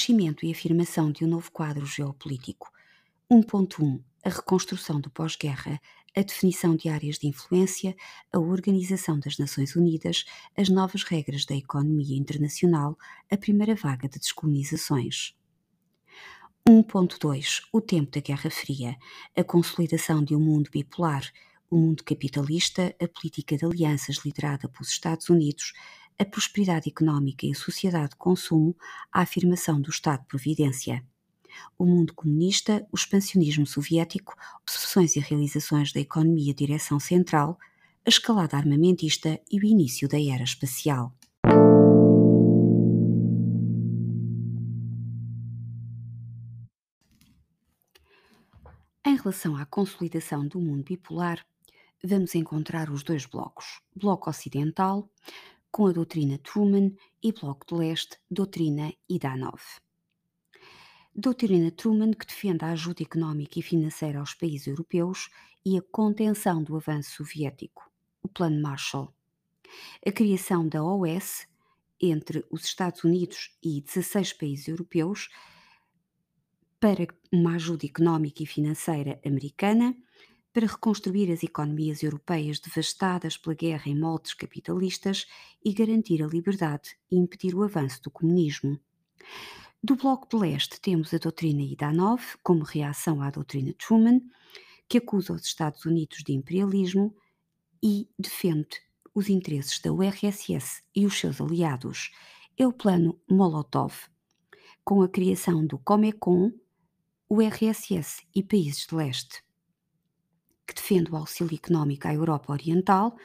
Nascimento e afirmação de um novo quadro geopolítico. 1.1 A reconstrução do pós-guerra, a definição de áreas de influência, a organização das Nações Unidas, as novas regras da economia internacional, a primeira vaga de descolonizações. 1.2 O tempo da Guerra Fria, a consolidação de um mundo bipolar, o mundo capitalista, a política de alianças liderada pelos Estados Unidos, a prosperidade económica e a sociedade de consumo, a afirmação do Estado-providência. O mundo comunista, o expansionismo soviético, obsessões e realizações da economia direção central, a escalada armamentista e o início da era espacial. Em relação à consolidação do mundo bipolar, vamos encontrar os dois blocos: Bloco Ocidental, com a doutrina Truman, e Bloco de Leste, doutrina Idanov. Doutrina Truman que defende a ajuda económica e financeira aos países europeus e a contenção do avanço soviético, o Plano Marshall. A criação da OS entre os Estados Unidos e 16 países europeus para uma ajuda económica e financeira americana para reconstruir as economias europeias devastadas pela guerra em moldes capitalistas e garantir a liberdade e impedir o avanço do comunismo. Do Bloco de Leste temos a doutrina Idanov, como reação à doutrina Truman, que acusa os Estados Unidos de imperialismo e defende os interesses da URSS e os seus aliados. É o plano Molotov, com a criação do Comecon, URSS e países de leste que defende o auxílio económico à Europa Oriental,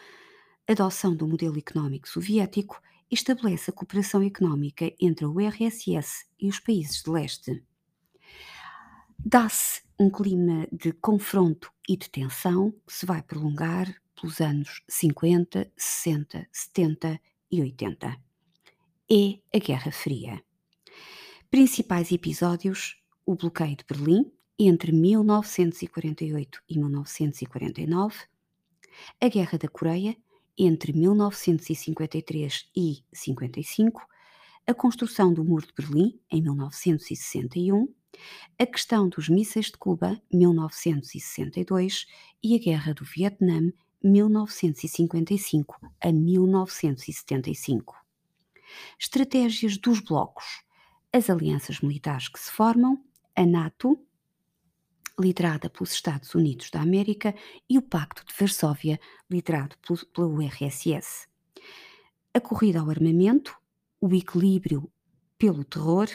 adoção do modelo económico soviético e estabelece a cooperação económica entre a URSS e os países de leste. Dá-se um clima de confronto e de tensão que se vai prolongar pelos anos 50, 60, 70 e 80. É a Guerra Fria. Principais episódios: o bloqueio de Berlim, entre 1948 e 1949, a Guerra da Coreia entre 1953 e 55, a construção do Muro de Berlim em 1961, a questão dos mísseis de Cuba 1962 e a Guerra do Vietnã 1955 a 1975. Estratégias dos blocos: as alianças militares que se formam, a NATO, liderada pelos Estados Unidos da América, e o Pacto de Varsóvia, liderado pela URSS. A corrida ao armamento, o equilíbrio pelo terror,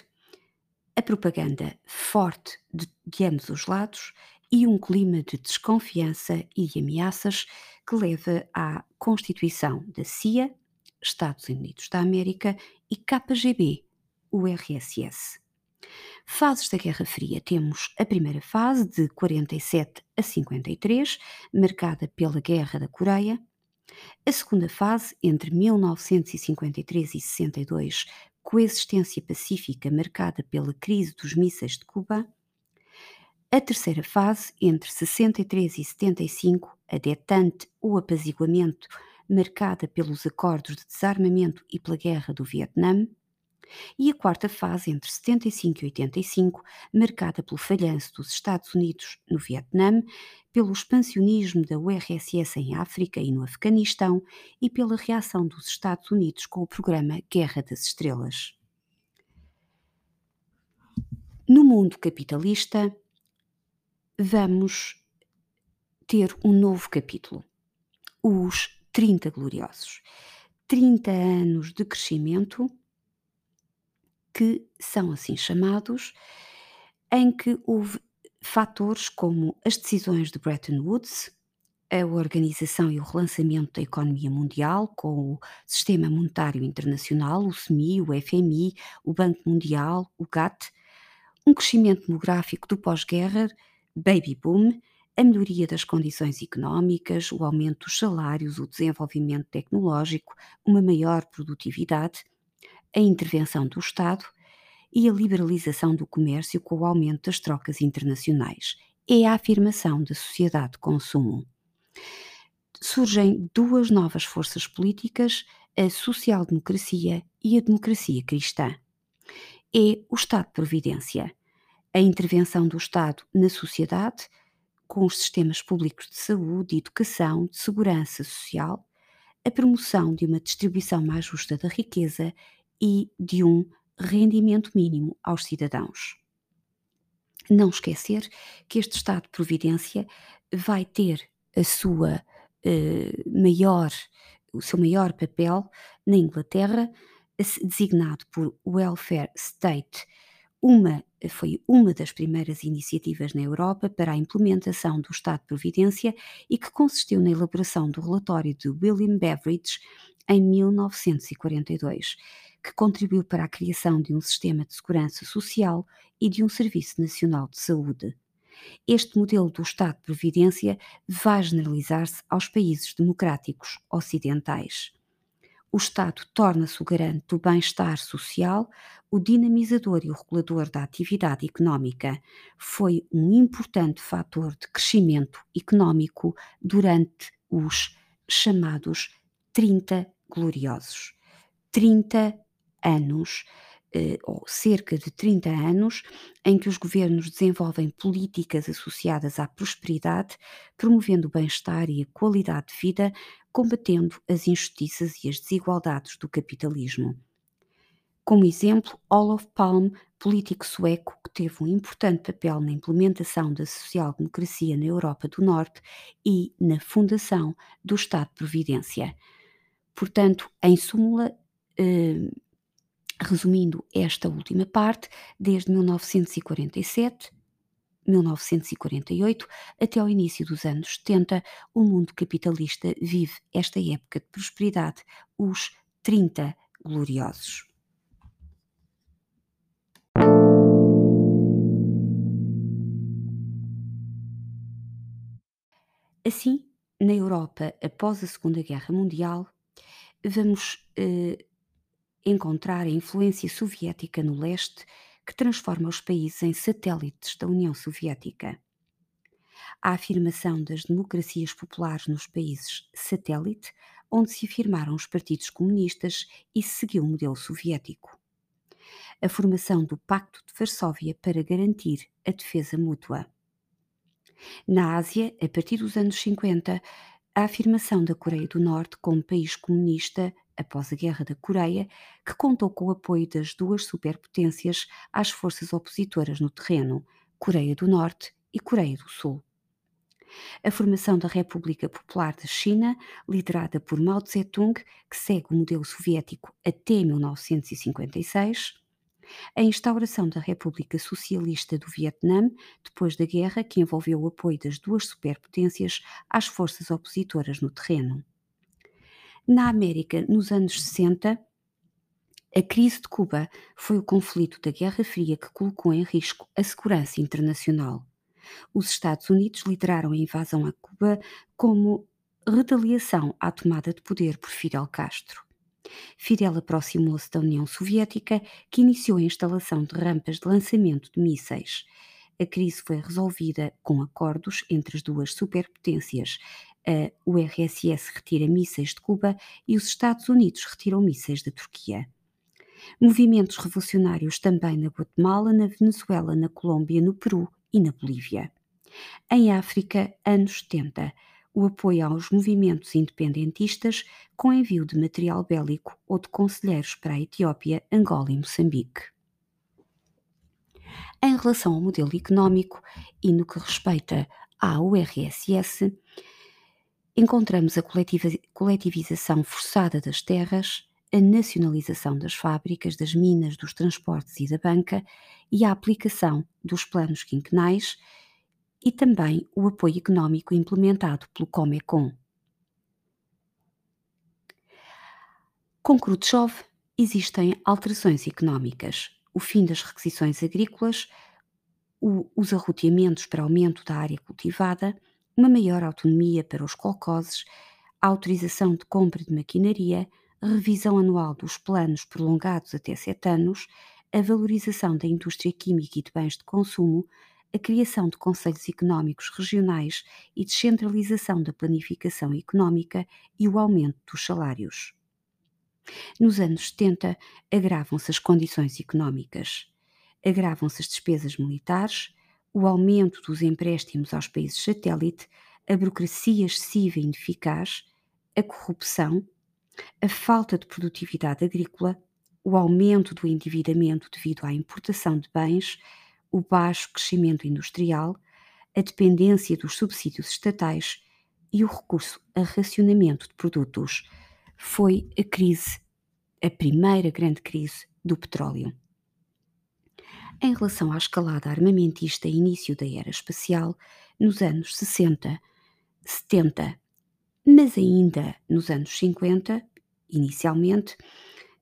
a propaganda forte de, de ambos os lados e um clima de desconfiança e de ameaças que leva à constituição da CIA, Estados Unidos da América e KGB, URSS. Fases da Guerra Fria. Temos a primeira fase, de 47 a 53, marcada pela Guerra da Coreia. A segunda fase, entre 1953 e 62, coexistência pacífica marcada pela crise dos mísseis de Cuba. A terceira fase, entre 63 e 75, a detente ou apaziguamento, marcada pelos acordos de desarmamento e pela Guerra do Vietnã e a quarta fase, entre 75 e 85, marcada pelo falhanço dos Estados Unidos no Vietnã, pelo expansionismo da URSS em África e no Afeganistão e pela reação dos Estados Unidos com o programa Guerra das Estrelas. No mundo capitalista, vamos ter um novo capítulo: os 30 Gloriosos. 30 anos de crescimento que são assim chamados, em que houve fatores como as decisões de Bretton Woods, a organização e o relançamento da economia mundial com o Sistema Monetário Internacional, o SMI, o FMI, o Banco Mundial, o GATT, um crescimento demográfico do pós-guerra, baby boom, a melhoria das condições económicas, o aumento dos salários, o desenvolvimento tecnológico, uma maior produtividade, a intervenção do Estado e a liberalização do comércio com o aumento das trocas internacionais. É a afirmação da sociedade de consumo. Surgem duas novas forças políticas, a social-democracia e a democracia cristã. é o Estado de Providência, a intervenção do Estado na sociedade, com os sistemas públicos de saúde, de educação, de segurança social, a promoção de uma distribuição mais justa da riqueza e de um rendimento mínimo aos cidadãos. Não esquecer que este Estado de Providência vai ter a sua eh, maior, o seu maior papel na Inglaterra, designado por Welfare State, uma, foi uma das primeiras iniciativas na Europa para a implementação do Estado de Providência e que consistiu na elaboração do relatório de William Beveridge em 1942 que contribuiu para a criação de um sistema de segurança social e de um Serviço Nacional de Saúde. Este modelo do Estado de Providência vai generalizar-se aos países democráticos ocidentais. O Estado torna-se o garante do bem-estar social, o dinamizador e o regulador da atividade económica. Foi um importante fator de crescimento económico durante os chamados 30 gloriosos. 30 anos, eh, ou cerca de 30 anos, em que os governos desenvolvem políticas associadas à prosperidade, promovendo o bem-estar e a qualidade de vida, combatendo as injustiças e as desigualdades do capitalismo. Como exemplo, Olof Palme, político sueco que teve um importante papel na implementação da social-democracia na Europa do Norte e na fundação do Estado de Providência. Portanto, em súmula, eh, Resumindo esta última parte, desde 1947, 1948 até ao início dos anos 70, o mundo capitalista vive esta época de prosperidade, os 30 gloriosos. Assim, na Europa após a Segunda Guerra Mundial, vamos eh, encontrar a influência soviética no leste que transforma os países em satélites da União Soviética. A afirmação das democracias populares nos países satélite, onde se afirmaram os partidos comunistas e se seguiu o modelo soviético. A formação do Pacto de Varsóvia para garantir a defesa mútua. Na Ásia, a partir dos anos 50, a afirmação da Coreia do Norte como país comunista após a Guerra da Coreia, que contou com o apoio das duas superpotências às forças opositoras no terreno, Coreia do Norte e Coreia do Sul. A formação da República Popular da China, liderada por Mao Tse-tung, que segue o modelo soviético até 1956, a instauração da República Socialista do Vietnã, depois da guerra, que envolveu o apoio das duas superpotências às forças opositoras no terreno. Na América, nos anos 60, a crise de Cuba foi o conflito da Guerra Fria que colocou em risco a segurança internacional. Os Estados Unidos lideraram a invasão a Cuba como retaliação à tomada de poder por Fidel Castro. Fidel aproximou-se da União Soviética, que iniciou a instalação de rampas de lançamento de mísseis. A crise foi resolvida com acordos entre as duas superpotências, a URSS retira mísseis de Cuba e os Estados Unidos retiram mísseis da Turquia. Movimentos revolucionários também na Guatemala, na Venezuela, na Colômbia, no Peru e na Bolívia. Em África, anos 70, o apoio aos movimentos independentistas com envio de material bélico ou de conselheiros para a Etiópia, Angola e Moçambique. Em relação ao modelo económico e no que respeita à URSS, encontramos a coletivização forçada das terras, a nacionalização das fábricas, das minas, dos transportes e da banca e a aplicação dos planos quinquenais e também o apoio económico implementado pelo Comecon. Com Khrushchev existem alterações económicas, o fim das requisições agrícolas, o, os arroteamentos para aumento da área cultivada, uma maior autonomia para os colcoses, autorização de compra de maquinaria, revisão anual dos planos prolongados até sete anos, a valorização da indústria química e de bens de consumo, a criação de conselhos económicos regionais e descentralização da planificação económica e o aumento dos salários. Nos anos 70, agravam-se as condições económicas. Agravam-se as despesas militares, o aumento dos empréstimos aos países satélite, a burocracia excessiva e ineficaz, a corrupção, a falta de produtividade agrícola, o aumento do endividamento devido à importação de bens, o baixo crescimento industrial, a dependência dos subsídios estatais e o recurso a racionamento de produtos. Foi a crise, a primeira grande crise do petróleo. Em relação à escalada armamentista e início da era espacial, nos anos 60, 70, mas ainda nos anos 50, inicialmente,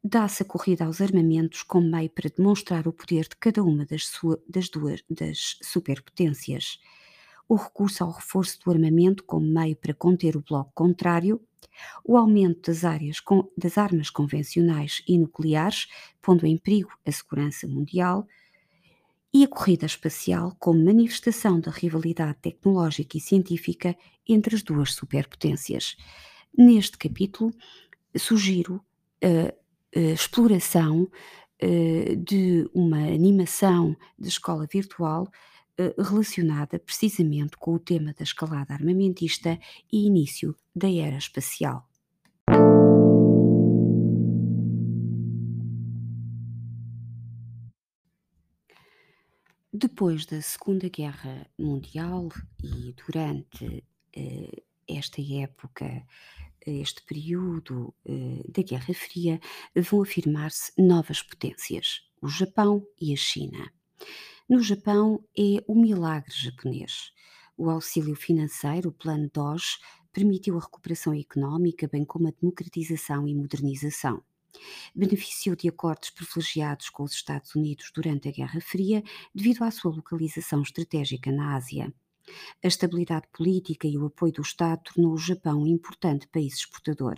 dá-se a corrida aos armamentos como meio para demonstrar o poder de cada uma das, sua, das duas das superpotências. O recurso ao reforço do armamento como meio para conter o bloco contrário, o aumento das, áreas com, das armas convencionais e nucleares, pondo em perigo a segurança mundial, e a corrida espacial como manifestação da rivalidade tecnológica e científica entre as duas superpotências. Neste capítulo, sugiro a, a exploração a, de uma animação de escola virtual relacionada precisamente com o tema da escalada armamentista e início da era espacial. Depois da Segunda Guerra Mundial e durante eh, esta época, este período eh, da Guerra Fria, vão afirmar-se novas potências, o Japão e a China. No Japão é o milagre japonês. O auxílio financeiro, o Plano DOGE, permitiu a recuperação económica, bem como a democratização e modernização beneficiou de acordos privilegiados com os Estados Unidos durante a Guerra Fria devido à sua localização estratégica na Ásia. A estabilidade política e o apoio do Estado tornou o Japão um importante país exportador.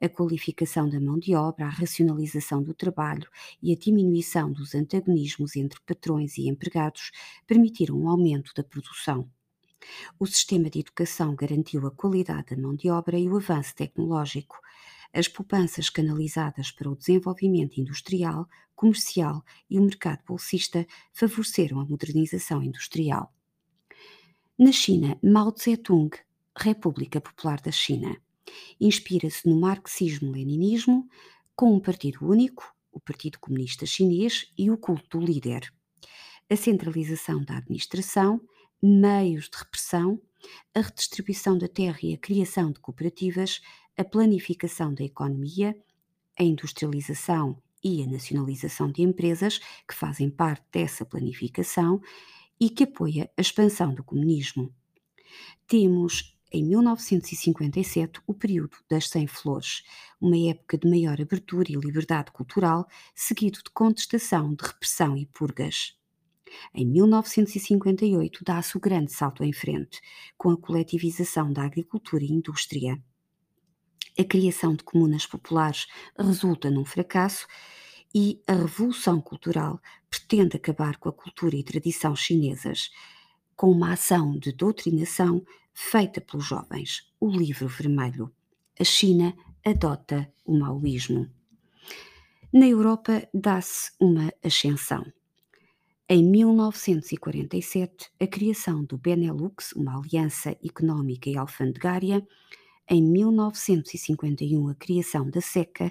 A qualificação da mão de obra, a racionalização do trabalho e a diminuição dos antagonismos entre patrões e empregados permitiram um aumento da produção. O sistema de educação garantiu a qualidade da mão de obra e o avanço tecnológico, as poupanças canalizadas para o desenvolvimento industrial, comercial e o mercado bolsista favoreceram a modernização industrial. Na China, Mao Tse-tung, República Popular da China, inspira-se no marxismo-leninismo com um partido único, o Partido Comunista Chinês, e o culto do líder. A centralização da administração, meios de repressão, a redistribuição da terra e a criação de cooperativas a planificação da economia, a industrialização e a nacionalização de empresas que fazem parte dessa planificação e que apoia a expansão do comunismo. Temos em 1957 o período das 100 flores, uma época de maior abertura e liberdade cultural, seguido de contestação, de repressão e purgas. Em 1958 dá-se o grande salto em frente, com a coletivização da agricultura e indústria a criação de comunas populares resulta num fracasso e a Revolução Cultural pretende acabar com a cultura e tradição chinesas com uma ação de doutrinação feita pelos jovens, o Livro Vermelho. A China adota o maoísmo. Na Europa dá-se uma ascensão. Em 1947, a criação do Benelux, uma aliança económica e alfandegária, em 1951 a criação da SECA,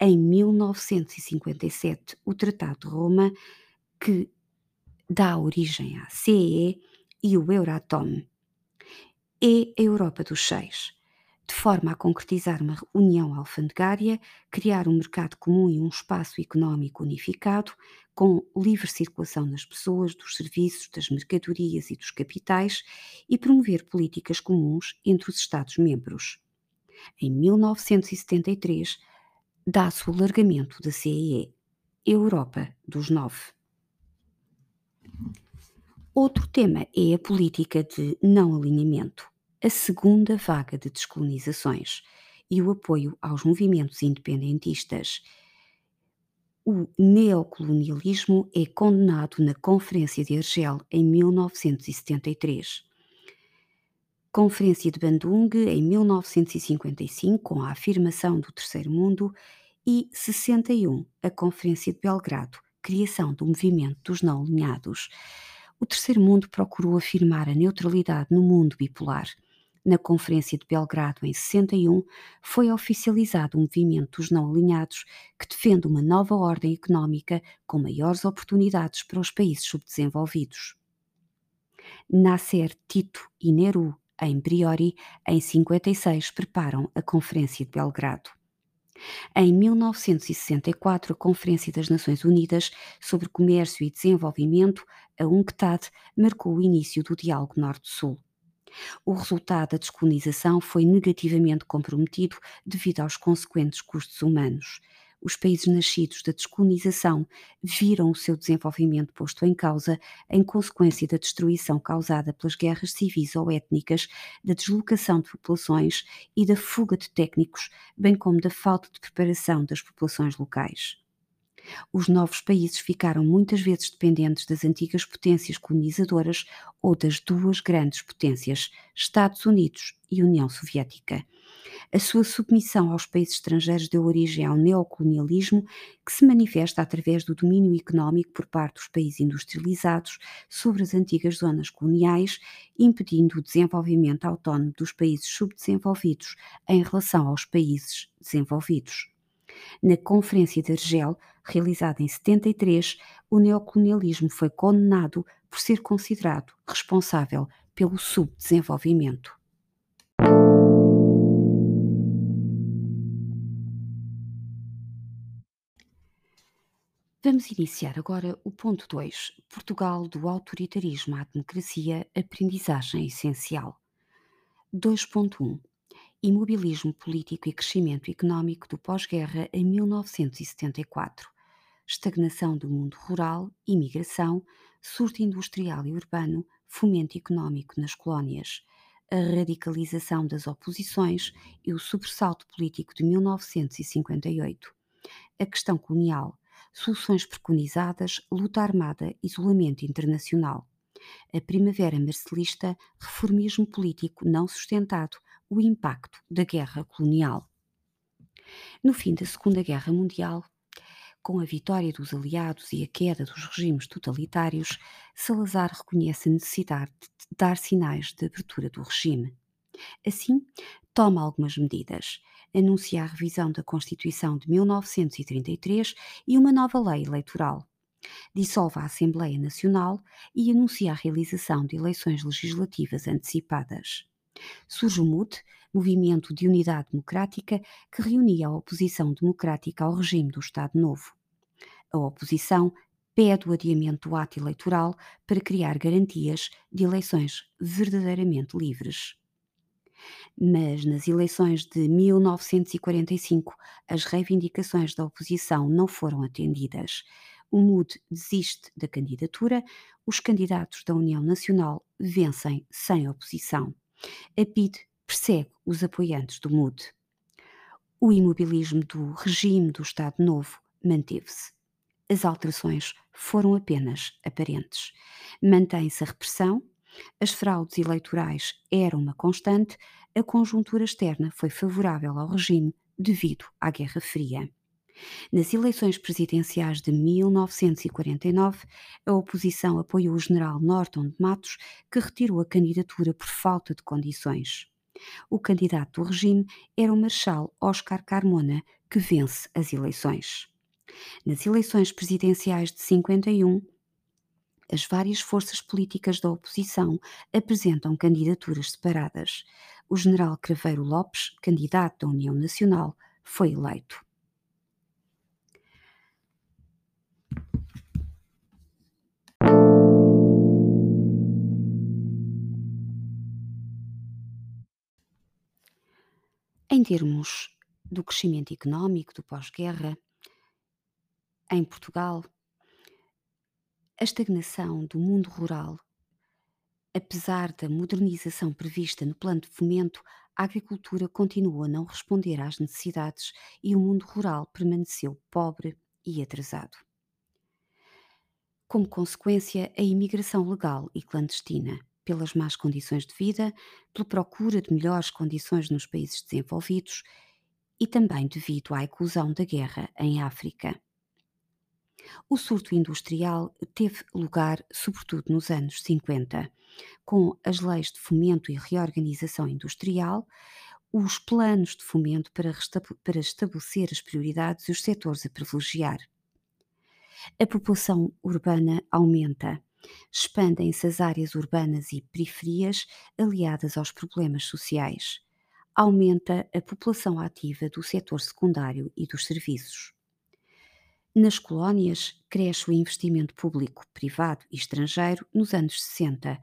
em 1957 o Tratado de Roma, que dá origem à CEE e o Euratom. É a Europa dos Seis, de forma a concretizar uma união alfandegária, criar um mercado comum e um espaço económico unificado, com livre circulação das pessoas, dos serviços, das mercadorias e dos capitais, e promover políticas comuns entre os Estados-membros. Em 1973, dá-se o alargamento da CEE, Europa dos Nove. Outro tema é a política de não alinhamento a segunda vaga de descolonizações e o apoio aos movimentos independentistas. O neocolonialismo é condenado na Conferência de Argel em 1973. Conferência de Bandung em 1955, com a afirmação do Terceiro Mundo, e 61, a Conferência de Belgrado, criação do movimento dos não alinhados, o terceiro mundo procurou afirmar a neutralidade no mundo bipolar. Na Conferência de Belgrado, em 61, foi oficializado o movimento dos não alinhados, que defende uma nova ordem económica com maiores oportunidades para os países subdesenvolvidos. Nasser, Tito e Nehru, em Briori, em 56, preparam a Conferência de Belgrado. Em 1964, a Conferência das Nações Unidas sobre Comércio e Desenvolvimento, a UNCTAD, marcou o início do diálogo Norte-Sul. O resultado da descolonização foi negativamente comprometido devido aos consequentes custos humanos os países nascidos da descolonização viram o seu desenvolvimento posto em causa em consequência da destruição causada pelas guerras civis ou étnicas, da deslocação de populações e da fuga de técnicos, bem como da falta de preparação das populações locais. Os novos países ficaram muitas vezes dependentes das antigas potências colonizadoras ou das duas grandes potências, Estados Unidos e União Soviética. A sua submissão aos países estrangeiros deu origem ao neocolonialismo, que se manifesta através do domínio económico por parte dos países industrializados sobre as antigas zonas coloniais, impedindo o desenvolvimento autónomo dos países subdesenvolvidos em relação aos países desenvolvidos. Na Conferência de Argel, realizada em 73, o neocolonialismo foi condenado por ser considerado responsável pelo subdesenvolvimento. Vamos iniciar agora o ponto 2. Portugal do autoritarismo à democracia, aprendizagem essencial. 2.1. Imobilismo político e crescimento económico do pós-guerra em 1974. Estagnação do mundo rural, imigração, surto industrial e urbano, fomento económico nas colónias, a radicalização das oposições e o sobressalto político de 1958. A questão colonial, soluções preconizadas, luta armada, isolamento internacional. A Primavera Marcelista, reformismo político não sustentado, o impacto da guerra colonial. No fim da Segunda Guerra Mundial, com a vitória dos aliados e a queda dos regimes totalitários, Salazar reconhece a necessidade de dar sinais de abertura do regime. Assim, toma algumas medidas anuncia a revisão da Constituição de 1933 e uma nova lei eleitoral. Dissolve a Assembleia Nacional e anuncia a realização de eleições legislativas antecipadas. Surge o MUD, Movimento de Unidade Democrática, que reunia a oposição democrática ao regime do Estado Novo. A oposição pede o adiamento do ato eleitoral para criar garantias de eleições verdadeiramente livres mas nas eleições de 1945 as reivindicações da oposição não foram atendidas. O MUD desiste da candidatura, os candidatos da União Nacional vencem sem oposição. A PID persegue os apoiantes do MUD. O imobilismo do regime do Estado Novo manteve-se. As alterações foram apenas aparentes. Mantém-se a repressão, as fraudes eleitorais eram uma constante, a conjuntura externa foi favorável ao regime devido à Guerra Fria. Nas eleições presidenciais de 1949, a oposição apoiou o general Norton de Matos, que retirou a candidatura por falta de condições. O candidato do regime era o marechal Oscar Carmona, que vence as eleições. Nas eleições presidenciais de 51, as várias forças políticas da oposição apresentam candidaturas separadas. O general Craveiro Lopes, candidato da União Nacional, foi eleito. Em termos do crescimento económico do pós-guerra, em Portugal, a estagnação do mundo rural, apesar da modernização prevista no plano de fomento, a agricultura continua a não responder às necessidades e o mundo rural permaneceu pobre e atrasado. Como consequência, a imigração legal e clandestina, pelas más condições de vida, pela procura de melhores condições nos países desenvolvidos e também devido à eclosão da guerra em África. O surto industrial teve lugar sobretudo nos anos 50, com as leis de fomento e reorganização industrial, os planos de fomento para, para estabelecer as prioridades e os setores a privilegiar. A população urbana aumenta, expandem-se as áreas urbanas e periferias aliadas aos problemas sociais. Aumenta a população ativa do setor secundário e dos serviços. Nas colónias, cresce o investimento público, privado e estrangeiro nos anos 60,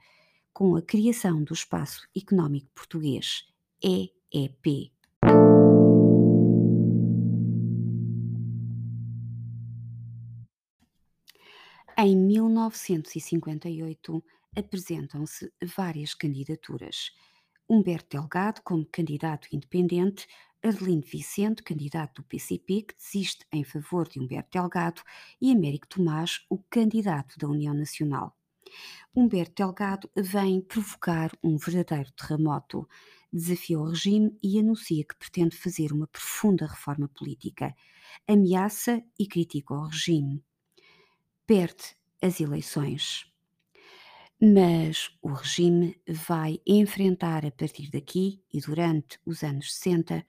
com a criação do Espaço Económico Português, EEP. Em 1958 apresentam-se várias candidaturas. Humberto Delgado como candidato independente, Adelino Vicente, candidato do PCP, que desiste em favor de Humberto Delgado, e Américo Tomás, o candidato da União Nacional. Humberto Delgado vem provocar um verdadeiro terremoto, desafia o regime e anuncia que pretende fazer uma profunda reforma política. Ameaça e critica o regime. Perde as eleições. Mas o regime vai enfrentar a partir daqui e durante os anos 60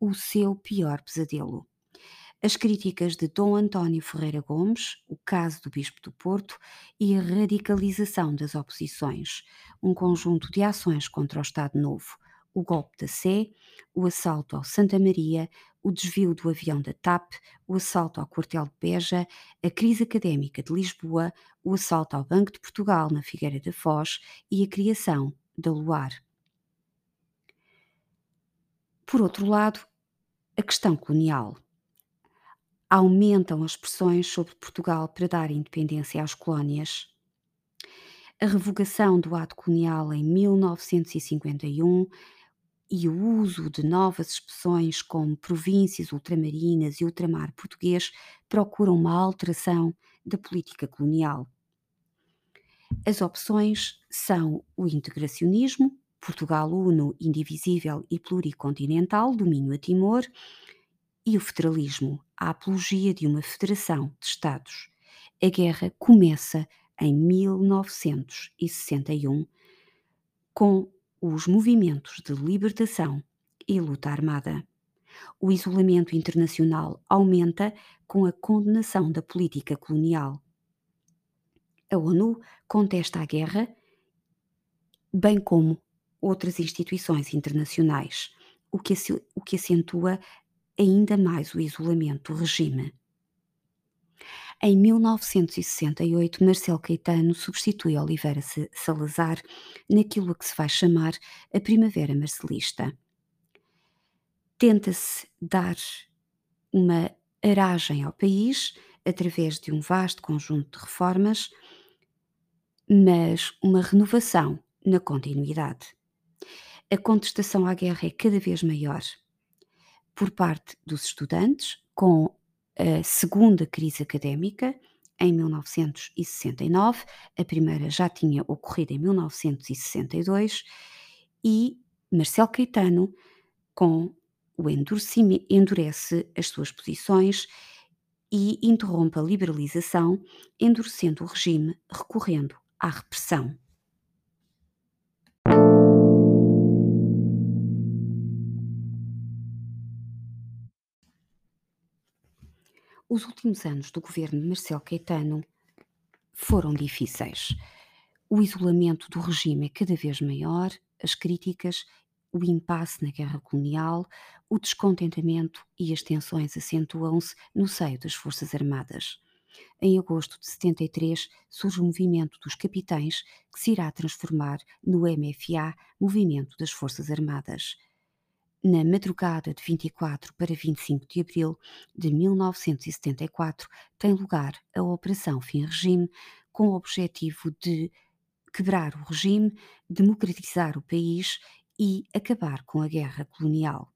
o seu pior pesadelo. As críticas de Dom António Ferreira Gomes, o caso do Bispo do Porto e a radicalização das oposições, um conjunto de ações contra o Estado Novo, o golpe da Sé, o assalto ao Santa Maria, o desvio do avião da TAP, o assalto ao quartel de Beja, a crise académica de Lisboa, o assalto ao Banco de Portugal na Figueira da Foz e a criação da Luar. Por outro lado, a questão colonial. Aumentam as pressões sobre Portugal para dar independência às colónias. A revogação do ato colonial em 1951 e o uso de novas expressões como províncias ultramarinas e ultramar português procuram uma alteração da política colonial. As opções são o integracionismo, Portugal uno, indivisível e pluricontinental, domínio a Timor, e o federalismo, a apologia de uma federação de Estados. A guerra começa em 1961 com os movimentos de libertação e luta armada. O isolamento internacional aumenta com a condenação da política colonial. A ONU contesta a guerra, bem como outras instituições internacionais, o que, o que acentua ainda mais o isolamento do regime. Em 1968, Marcelo Caetano substitui Oliveira Salazar naquilo a que se vai chamar a Primavera Marcelista. Tenta-se dar uma aragem ao país através de um vasto conjunto de reformas, mas uma renovação na continuidade. A contestação à guerra é cada vez maior por parte dos estudantes, com a segunda crise académica, em 1969, a primeira já tinha ocorrido em 1962, e Marcelo Caetano, com o endurece as suas posições e interrompe a liberalização, endurecendo o regime, recorrendo à repressão. Os últimos anos do governo de Marcelo Caetano foram difíceis. O isolamento do regime é cada vez maior, as críticas, o impasse na guerra colonial, o descontentamento e as tensões acentuam-se no seio das Forças Armadas. Em agosto de 73 surge o movimento dos capitães, que se irá transformar no MFA, Movimento das Forças Armadas na madrugada de 24 para 25 de abril de 1974, tem lugar a Operação Fim Regime, com o objetivo de quebrar o regime, democratizar o país e acabar com a guerra colonial.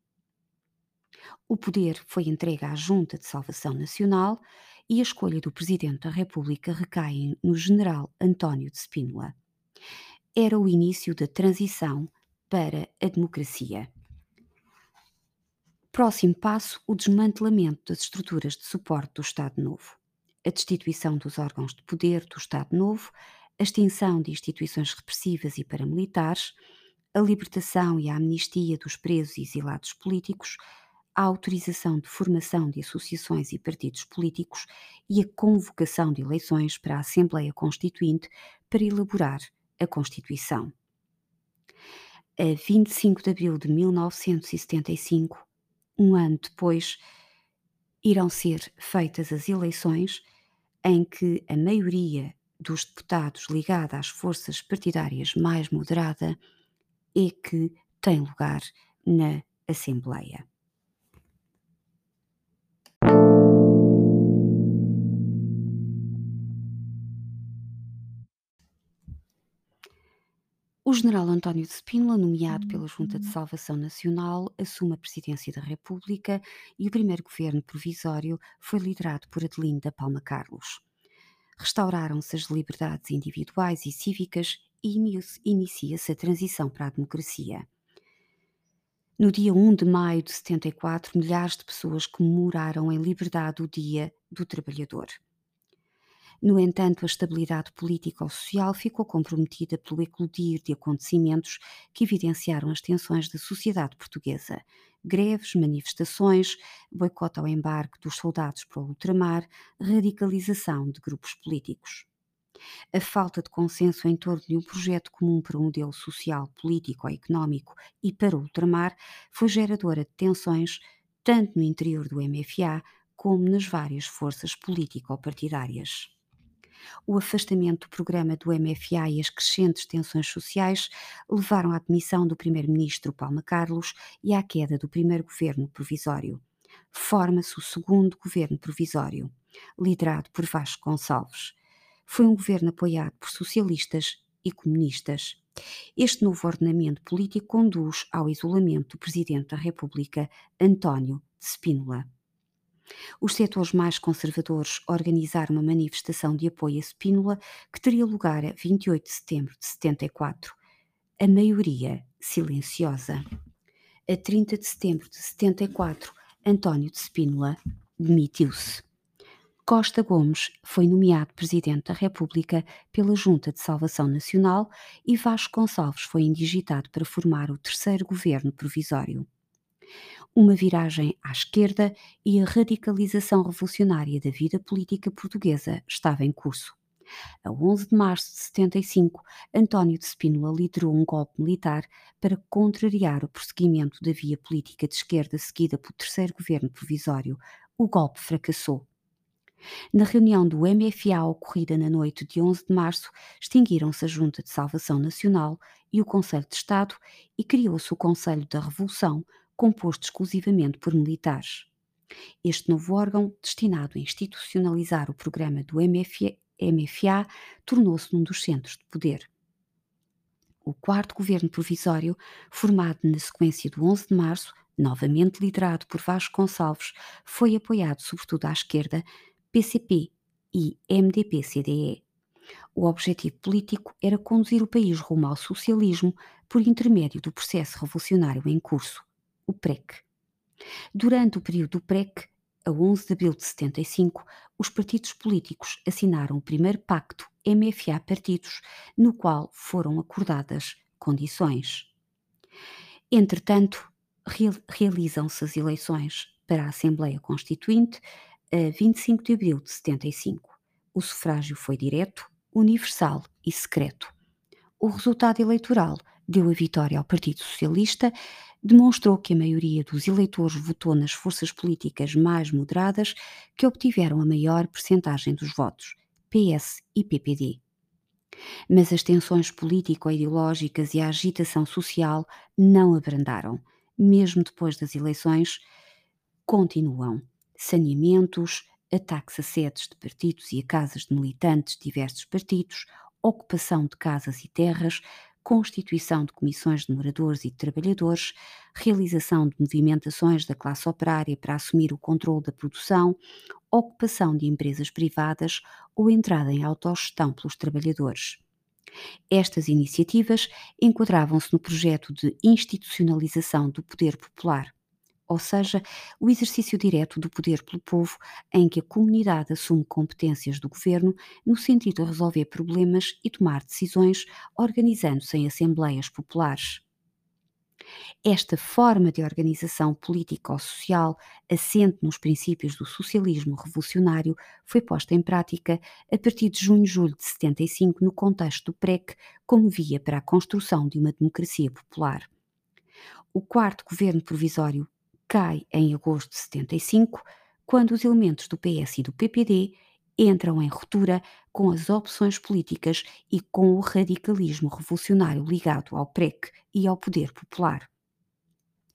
O poder foi entregue à Junta de Salvação Nacional e a escolha do Presidente da República recai no General António de Spínola. Era o início da transição para a democracia. Próximo passo, o desmantelamento das estruturas de suporte do Estado Novo. a destituição dos órgãos de poder do Estado Novo, a extinção de instituições repressivas e paramilitares, a libertação e a amnistia dos presos e exilados políticos, a autorização de formação de associações e partidos políticos e a convocação de eleições para a Assembleia Constituinte para elaborar a Constituição. A 25 de abril de 1975, um ano depois, irão ser feitas as eleições em que a maioria dos deputados ligada às forças partidárias mais moderada é que tem lugar na Assembleia. O general António de Spínola, nomeado pela Junta de uhum. Salvação Nacional, assume a presidência da República e o primeiro governo provisório foi liderado por Adelinda Palma Carlos. Restauraram-se as liberdades individuais e cívicas e inicia-se a transição para a democracia. No dia 1 de maio de 74, milhares de pessoas comemoraram em liberdade o Dia do Trabalhador. No entanto, a estabilidade política ou social ficou comprometida pelo eclodir de acontecimentos que evidenciaram as tensões da sociedade portuguesa. Greves, manifestações, boicote ao embarque dos soldados para o ultramar, radicalização de grupos políticos. A falta de consenso em torno de um projeto comum para um modelo social, político ou económico e para o ultramar foi geradora de tensões tanto no interior do MFA como nas várias forças político-partidárias. O afastamento do programa do MFA e as crescentes tensões sociais levaram à demissão do primeiro-ministro Palma Carlos e à queda do primeiro governo provisório. Forma-se o segundo governo provisório, liderado por Vasco Gonçalves. Foi um governo apoiado por socialistas e comunistas. Este novo ordenamento político conduz ao isolamento do Presidente da República, António de Spínola. Os setores mais conservadores organizaram uma manifestação de apoio a Spínola que teria lugar a 28 de setembro de 74. A maioria silenciosa. A 30 de setembro de 74, António de Spínola demitiu-se. Costa Gomes foi nomeado Presidente da República pela Junta de Salvação Nacional e Vasco Gonçalves foi indigitado para formar o terceiro governo provisório uma viragem à esquerda e a radicalização revolucionária da vida política portuguesa estava em curso. A 11 de março de 75, António de Spínola liderou um golpe militar para contrariar o prosseguimento da via política de esquerda seguida pelo terceiro governo provisório. O golpe fracassou. Na reunião do MFA ocorrida na noite de 11 de março, extinguiram-se a Junta de Salvação Nacional e o Conselho de Estado e criou-se o Conselho da Revolução, composto exclusivamente por militares. Este novo órgão, destinado a institucionalizar o programa do MFA, MFA tornou-se num dos centros de poder. O quarto governo provisório, formado na sequência do 11 de março, novamente liderado por Vasco Gonçalves, foi apoiado sobretudo à esquerda, PCP e MDP-CDE. O objetivo político era conduzir o país rumo ao socialismo por intermédio do processo revolucionário em curso o PREC. Durante o período do PREC, a 11 de abril de 75, os partidos políticos assinaram o primeiro pacto MFA Partidos, no qual foram acordadas condições. Entretanto, realizam-se as eleições para a Assembleia Constituinte a 25 de abril de 75. O sufrágio foi direto, universal e secreto. O resultado eleitoral deu a vitória ao Partido Socialista, demonstrou que a maioria dos eleitores votou nas forças políticas mais moderadas que obtiveram a maior percentagem dos votos, PS e PPD. Mas as tensões político-ideológicas e a agitação social não abrandaram. Mesmo depois das eleições, continuam saneamentos, ataques a sedes de partidos e a casas de militantes de diversos partidos, ocupação de casas e terras, constituição de comissões de moradores e de trabalhadores, realização de movimentações da classe operária para assumir o controle da produção, ocupação de empresas privadas ou entrada em autogestão pelos trabalhadores. Estas iniciativas enquadravam-se no projeto de institucionalização do poder popular. Ou seja, o exercício direto do poder pelo povo, em que a comunidade assume competências do governo no sentido de resolver problemas e tomar decisões, organizando-se em assembleias populares. Esta forma de organização política ou social, assente nos princípios do socialismo revolucionário, foi posta em prática a partir de junho-julho de 75 no contexto do PREC, como via para a construção de uma democracia popular. O quarto governo provisório cai em agosto de 75, quando os elementos do PS e do PPD entram em ruptura com as opções políticas e com o radicalismo revolucionário ligado ao PREC e ao poder popular.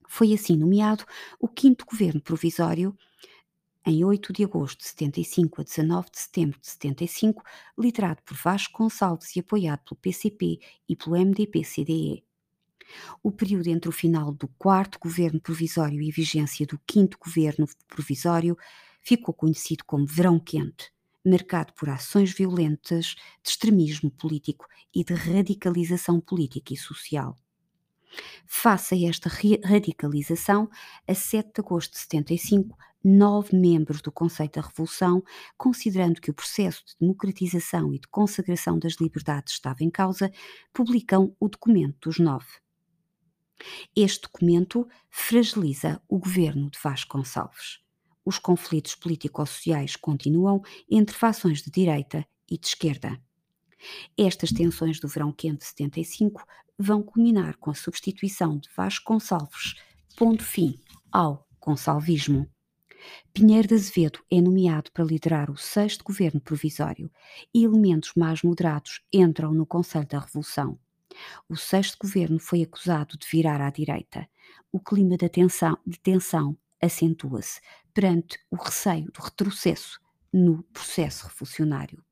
Foi assim nomeado o quinto governo provisório em 8 de agosto de 75 a 19 de setembro de 75, liderado por Vasco Gonçalves e apoiado pelo PCP e pelo MDP-CDE. O período entre o final do quarto governo provisório e a vigência do quinto governo provisório ficou conhecido como Verão Quente, marcado por ações violentas de extremismo político e de radicalização política e social. Face a esta radicalização, a 7 de agosto de 75, nove membros do Conselho da Revolução, considerando que o processo de democratização e de consagração das liberdades estava em causa, publicam o documento dos nove. Este documento fragiliza o governo de Vasco Gonçalves. Os conflitos político-sociais continuam entre fações de direita e de esquerda. Estas tensões do verão quente de 75 vão culminar com a substituição de Vasco Gonçalves, pondo fim ao consalvismo. Pinheiro de Azevedo é nomeado para liderar o sexto governo provisório e elementos mais moderados entram no Conselho da Revolução. O sexto governo foi acusado de virar à direita. O clima de tensão, de tensão acentua-se perante o receio do retrocesso no processo revolucionário.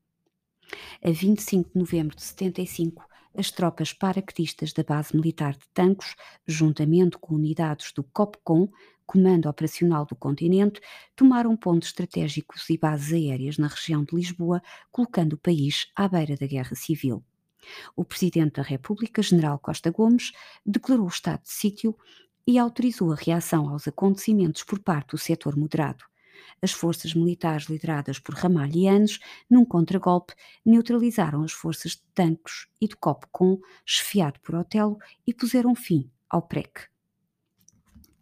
A 25 de novembro de 75, as tropas paraquedistas da base militar de Tancos, juntamente com unidades do COPCOM, Comando Operacional do Continente, tomaram pontos estratégicos e bases aéreas na região de Lisboa, colocando o país à beira da guerra civil. O Presidente da República, General Costa Gomes, declarou o estado de sítio e autorizou a reação aos acontecimentos por parte do setor moderado. As forças militares lideradas por Ramalhianos, num contragolpe, neutralizaram as forças de tanques e de COPCOM, chefiado por Otelo, e puseram fim ao PREC.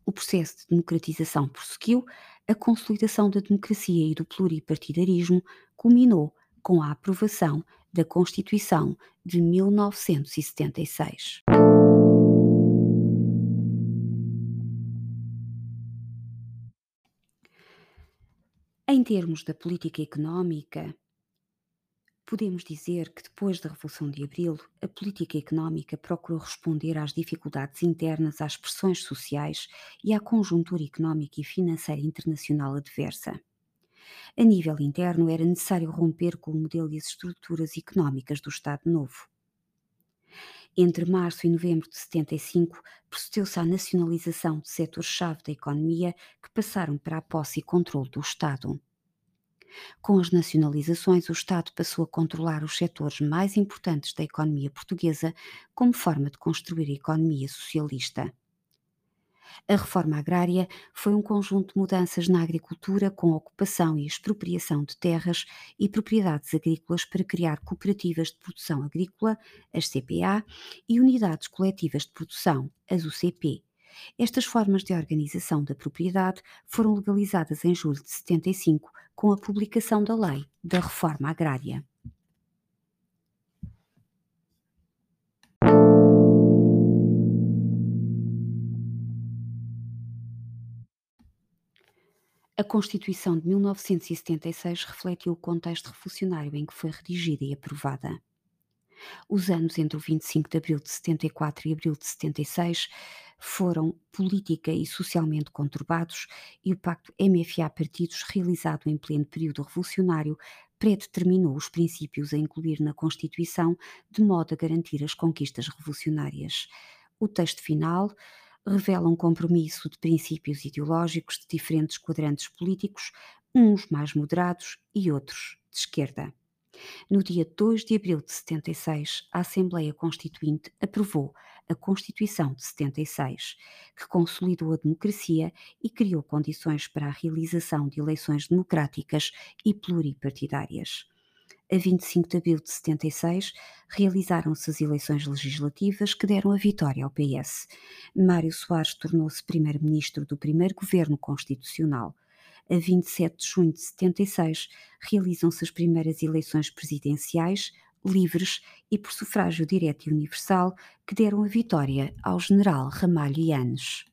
O processo de democratização prosseguiu, a consolidação da democracia e do pluripartidarismo culminou com a aprovação da Constituição de 1976. Em termos da política económica, podemos dizer que depois da Revolução de Abril, a política económica procurou responder às dificuldades internas, às pressões sociais e à conjuntura económica e financeira internacional adversa. A nível interno, era necessário romper com o modelo e as estruturas económicas do Estado Novo. Entre março e novembro de 75, procedeu-se à nacionalização de setores-chave da economia que passaram para a posse e controle do Estado. Com as nacionalizações, o Estado passou a controlar os setores mais importantes da economia portuguesa como forma de construir a economia socialista. A reforma agrária foi um conjunto de mudanças na agricultura com ocupação e expropriação de terras e propriedades agrícolas para criar cooperativas de produção agrícola, as CPA, e unidades coletivas de produção, as UCP. Estas formas de organização da propriedade foram legalizadas em julho de 75 com a publicação da Lei da Reforma Agrária. A Constituição de 1976 refletiu o contexto revolucionário em que foi redigida e aprovada. Os anos entre o 25 de abril de 74 e abril de 76 foram política e socialmente conturbados e o pacto MFA-partidos, realizado em pleno período revolucionário, predeterminou os princípios a incluir na Constituição de modo a garantir as conquistas revolucionárias. O texto final revela um compromisso de princípios ideológicos de diferentes quadrantes políticos, uns mais moderados e outros de esquerda. No dia 2 de abril de 76, a Assembleia Constituinte aprovou a Constituição de 76, que consolidou a democracia e criou condições para a realização de eleições democráticas e pluripartidárias. A 25 de abril de 76, realizaram-se as eleições legislativas que deram a vitória ao PS. Mário Soares tornou-se primeiro-ministro do primeiro governo constitucional a 27 de junho de 76, realizam-se as primeiras eleições presidenciais, livres e por sufrágio direto e universal, que deram a vitória ao general Ramalho Yanes.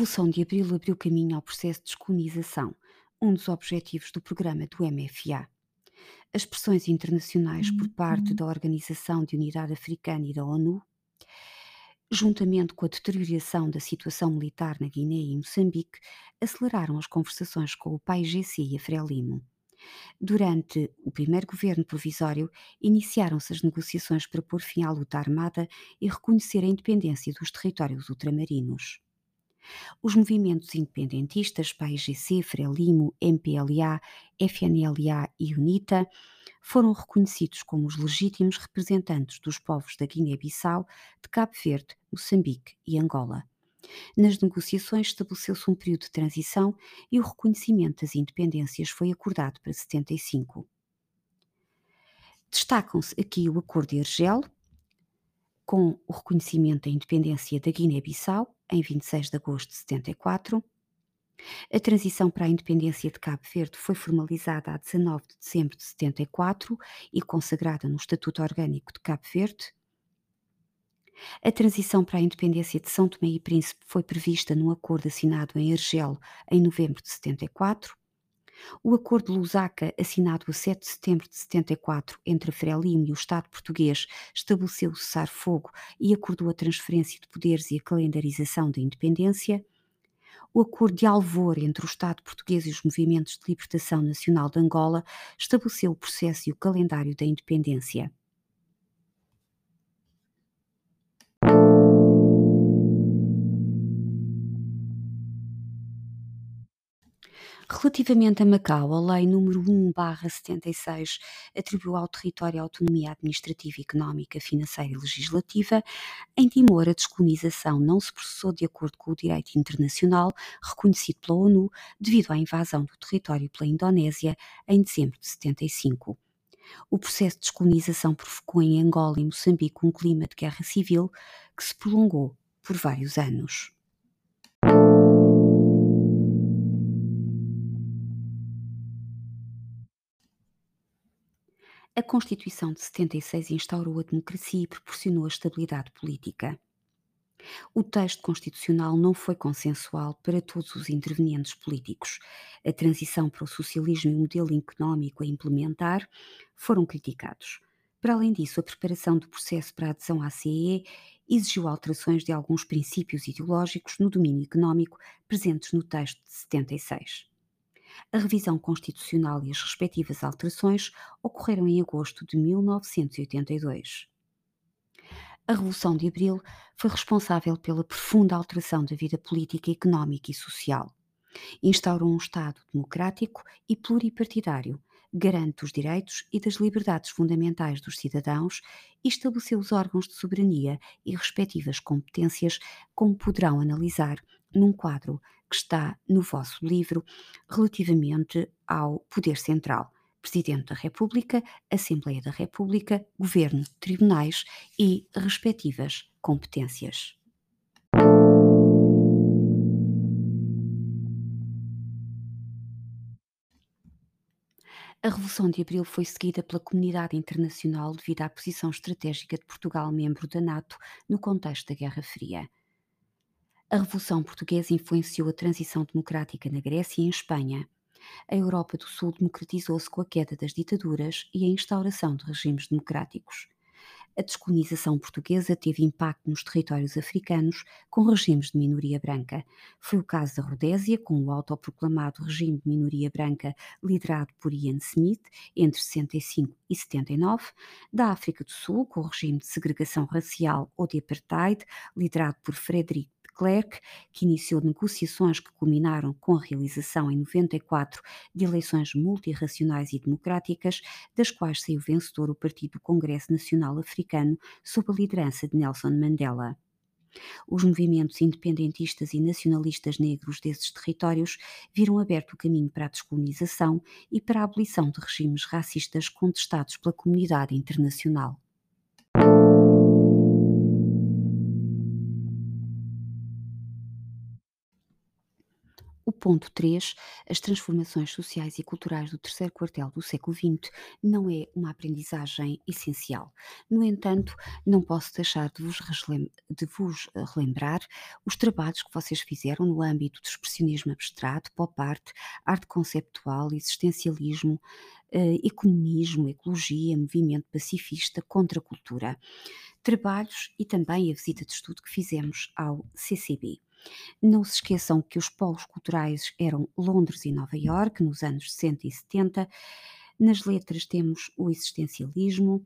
Revolução de Abril abriu caminho ao processo de descolonização, um dos objetivos do programa do MFA. As pressões internacionais por parte uhum. da Organização de Unidade Africana e da ONU juntamente com a deterioração da situação militar na Guiné e Moçambique, aceleraram as conversações com o PAIGC e a Frelimo. Durante o primeiro governo provisório, iniciaram-se as negociações para pôr fim à luta armada e reconhecer a independência dos territórios ultramarinos. Os movimentos independentistas PAIGC, Frelimo, MPLA, FNLA e UNITA foram reconhecidos como os legítimos representantes dos povos da Guiné-Bissau, de Cabo Verde, Moçambique e Angola. Nas negociações estabeleceu-se um período de transição e o reconhecimento das independências foi acordado para 75. Destacam-se aqui o Acordo de Argel, com o reconhecimento da independência da Guiné-Bissau, em 26 de agosto de 74, a transição para a independência de Cabo Verde foi formalizada a 19 de dezembro de 74 e consagrada no Estatuto Orgânico de Cabo Verde. A transição para a independência de São Tomé e Príncipe foi prevista num acordo assinado em Argel em novembro de 74. O Acordo de Lusaka, assinado a 7 de setembro de 74 entre a Frelimo e o Estado português, estabeleceu o cessar-fogo e acordou a transferência de poderes e a calendarização da independência o acordo de Alvor entre o Estado português e os movimentos de libertação nacional de Angola estabeleceu o processo e o calendário da independência. Relativamente a Macau, a Lei nº 1/76 atribuiu ao território autonomia administrativa, económica, financeira e legislativa. Em Timor, a descolonização não se processou de acordo com o direito internacional reconhecido pela ONU devido à invasão do território pela Indonésia em dezembro de 75. O processo de descolonização provocou em Angola e Moçambique um clima de guerra civil que se prolongou por vários anos. A Constituição de 76 instaurou a democracia e proporcionou a estabilidade política. O texto constitucional não foi consensual para todos os intervenientes políticos. A transição para o socialismo e o modelo económico a implementar foram criticados. Para além disso, a preparação do processo para a adesão à CEE exigiu alterações de alguns princípios ideológicos no domínio económico presentes no texto de 76. A revisão constitucional e as respectivas alterações ocorreram em agosto de 1982. A Revolução de Abril foi responsável pela profunda alteração da vida política, económica e social. Instaurou um Estado democrático e pluripartidário, garante os direitos e das liberdades fundamentais dos cidadãos e estabeleceu os órgãos de soberania e respectivas competências, como poderão analisar num quadro que está no vosso livro relativamente ao poder central. Presidente da República, Assembleia da República, Governo, Tribunais e respectivas competências. A Revolução de Abril foi seguida pela comunidade internacional devido à posição estratégica de Portugal, membro da NATO, no contexto da Guerra Fria. A Revolução Portuguesa influenciou a transição democrática na Grécia e em Espanha. A Europa do Sul democratizou-se com a queda das ditaduras e a instauração de regimes democráticos. A descolonização portuguesa teve impacto nos territórios africanos com regimes de minoria branca. Foi o caso da Rodésia, com o autoproclamado regime de minoria branca liderado por Ian Smith entre 65 e 79, da África do Sul, com o regime de segregação racial ou de apartheid liderado por Frederick Klerk, que iniciou negociações que culminaram com a realização em 94 de eleições multirracionais e democráticas, das quais saiu vencedor o Partido do Congresso Nacional Africano sob a liderança de Nelson Mandela. Os movimentos independentistas e nacionalistas negros desses territórios viram aberto o caminho para a descolonização e para a abolição de regimes racistas contestados pela comunidade internacional. Ponto 3. As transformações sociais e culturais do terceiro quartel do século XX não é uma aprendizagem essencial. No entanto, não posso deixar de vos, de vos eh, relembrar os trabalhos que vocês fizeram no âmbito do expressionismo abstrato, pop art, arte conceptual, existencialismo, eh, economismo, ecologia, movimento pacifista, contracultura. Trabalhos e também a visita de estudo que fizemos ao CCB. Não se esqueçam que os polos culturais eram Londres e Nova Iorque nos anos 60 e 70. Nas letras temos o existencialismo.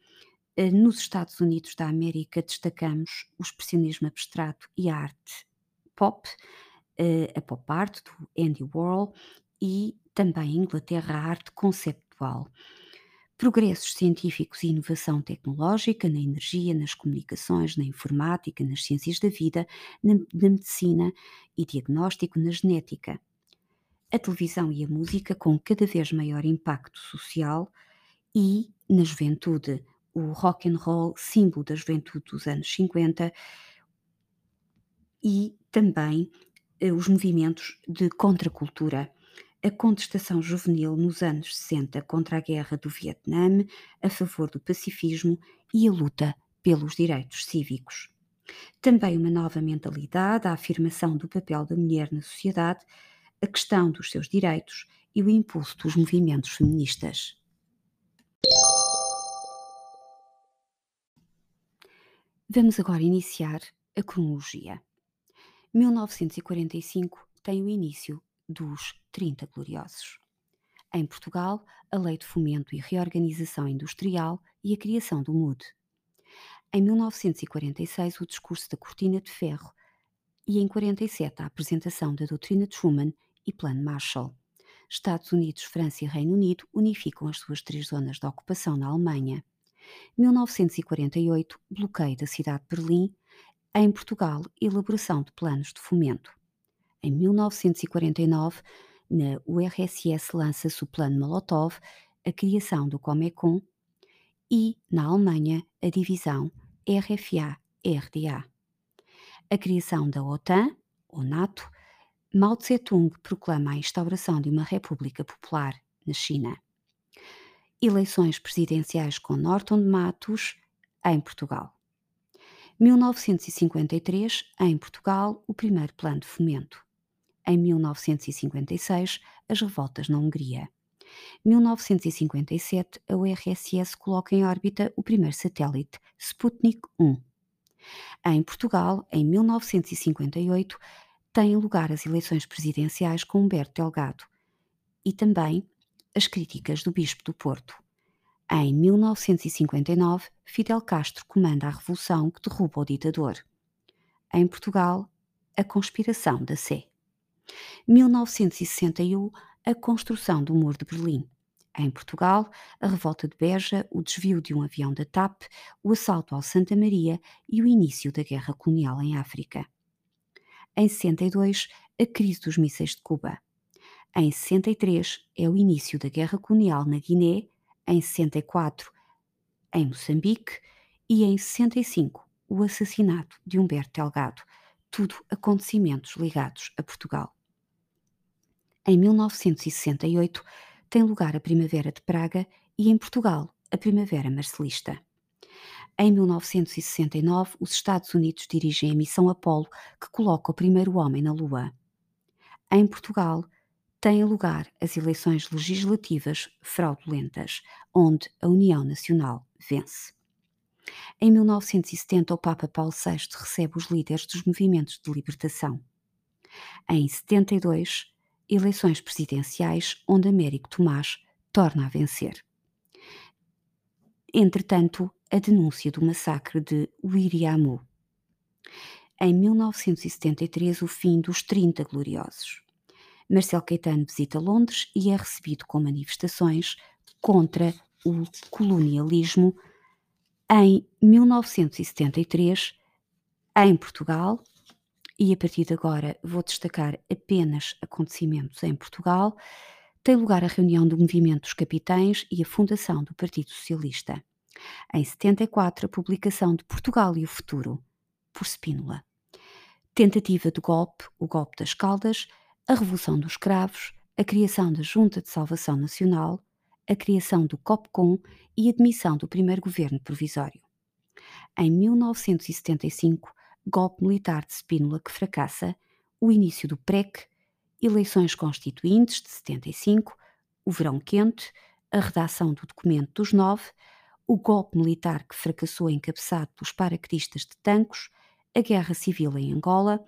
Eh, nos Estados Unidos da América destacamos o expressionismo abstrato e a arte pop, eh, a pop art do Andy Warhol e também em Inglaterra a arte conceptual progressos científicos e inovação tecnológica na energia, nas comunicações, na informática, nas ciências da vida, na, na medicina e diagnóstico, na genética. A televisão e a música com cada vez maior impacto social e, na juventude, o rock and roll, símbolo da juventude dos anos 50, e também eh, os movimentos de contracultura a contestação juvenil nos anos 60 contra a guerra do Vietnã, a favor do pacifismo e a luta pelos direitos cívicos. Também uma nova mentalidade, a afirmação do papel da mulher na sociedade, a questão dos seus direitos e o impulso dos movimentos feministas. Vamos agora iniciar a cronologia. 1945 tem o início dos 30 Gloriosos. Em Portugal, a Lei de Fomento e Reorganização Industrial e a criação do MUD. Em 1946, o discurso da Cortina de Ferro e em 47 a apresentação da doutrina de Schuman e Plano Marshall. Estados Unidos, França e Reino Unido unificam as suas três zonas de ocupação na Alemanha. 1948, bloqueio da cidade de Berlim. Em Portugal, elaboração de planos de fomento. Em 1949, na URSS lança-se o Plano Molotov, a criação do Comecon e, na Alemanha, a divisão RFA-RDA. A criação da OTAN, ou NATO, Mao Tse-tung proclama a instauração de uma República Popular na China. Eleições presidenciais com Norton de Matos, em Portugal. 1953, em Portugal, o primeiro plano de fomento em 1956, as revoltas na Hungria. 1957, a URSS coloca em órbita o primeiro satélite, Sputnik 1. Em Portugal, em 1958, têm lugar as eleições presidenciais com Humberto Delgado e também as críticas do Bispo do Porto. Em 1959, Fidel Castro comanda a revolução que derruba o ditador. Em Portugal, a conspiração da Sé. 1961, a construção do Muro de Berlim. Em Portugal, a revolta de Beja, o desvio de um avião da TAP, o assalto ao Santa Maria e o início da guerra colonial em África. Em 62, a crise dos mísseis de Cuba. Em 63, é o início da guerra colonial na Guiné. Em 64, em Moçambique. E em 65, o assassinato de Humberto Delgado. Tudo acontecimentos ligados a Portugal. Em 1968 tem lugar a Primavera de Praga e em Portugal a Primavera Marcelista. Em 1969, os Estados Unidos dirigem a missão Apollo que coloca o primeiro homem na Lua. Em Portugal, têm lugar as eleições legislativas fraudulentas, onde a União Nacional vence. Em 1970, o Papa Paulo VI recebe os líderes dos movimentos de libertação. Em 72, eleições presidenciais onde Américo Tomás torna a vencer. Entretanto, a denúncia do massacre de Uiriamu. Em 1973, o fim dos 30 Gloriosos. Marcelo Caetano visita Londres e é recebido com manifestações contra o colonialismo. Em 1973, em Portugal, e a partir de agora vou destacar apenas acontecimentos em Portugal, tem lugar a reunião do Movimento dos Capitães e a fundação do Partido Socialista. Em 74, a publicação de Portugal e o Futuro, por Spínola. Tentativa de golpe, o golpe das Caldas, a Revolução dos Cravos, a criação da Junta de Salvação Nacional, a criação do COPCOM e a admissão do primeiro governo provisório. Em 1975, golpe militar de Spínola que fracassa, o início do PREC, eleições constituintes de 75, o verão quente, a redação do documento dos nove, o golpe militar que fracassou encabeçado pelos paraquedistas de Tancos, a guerra civil em Angola,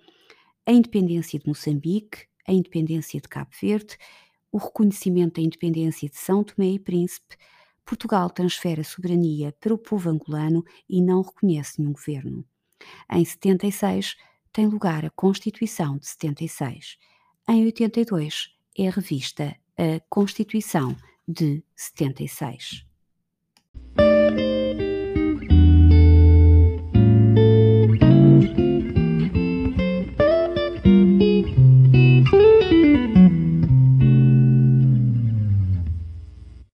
a independência de Moçambique, a independência de Cabo Verde, o reconhecimento da independência de São Tomé e Príncipe, Portugal transfere a soberania para o povo angolano e não reconhece nenhum governo. Em 76 tem lugar a Constituição de 76. Em 82 é revista a Constituição de 76.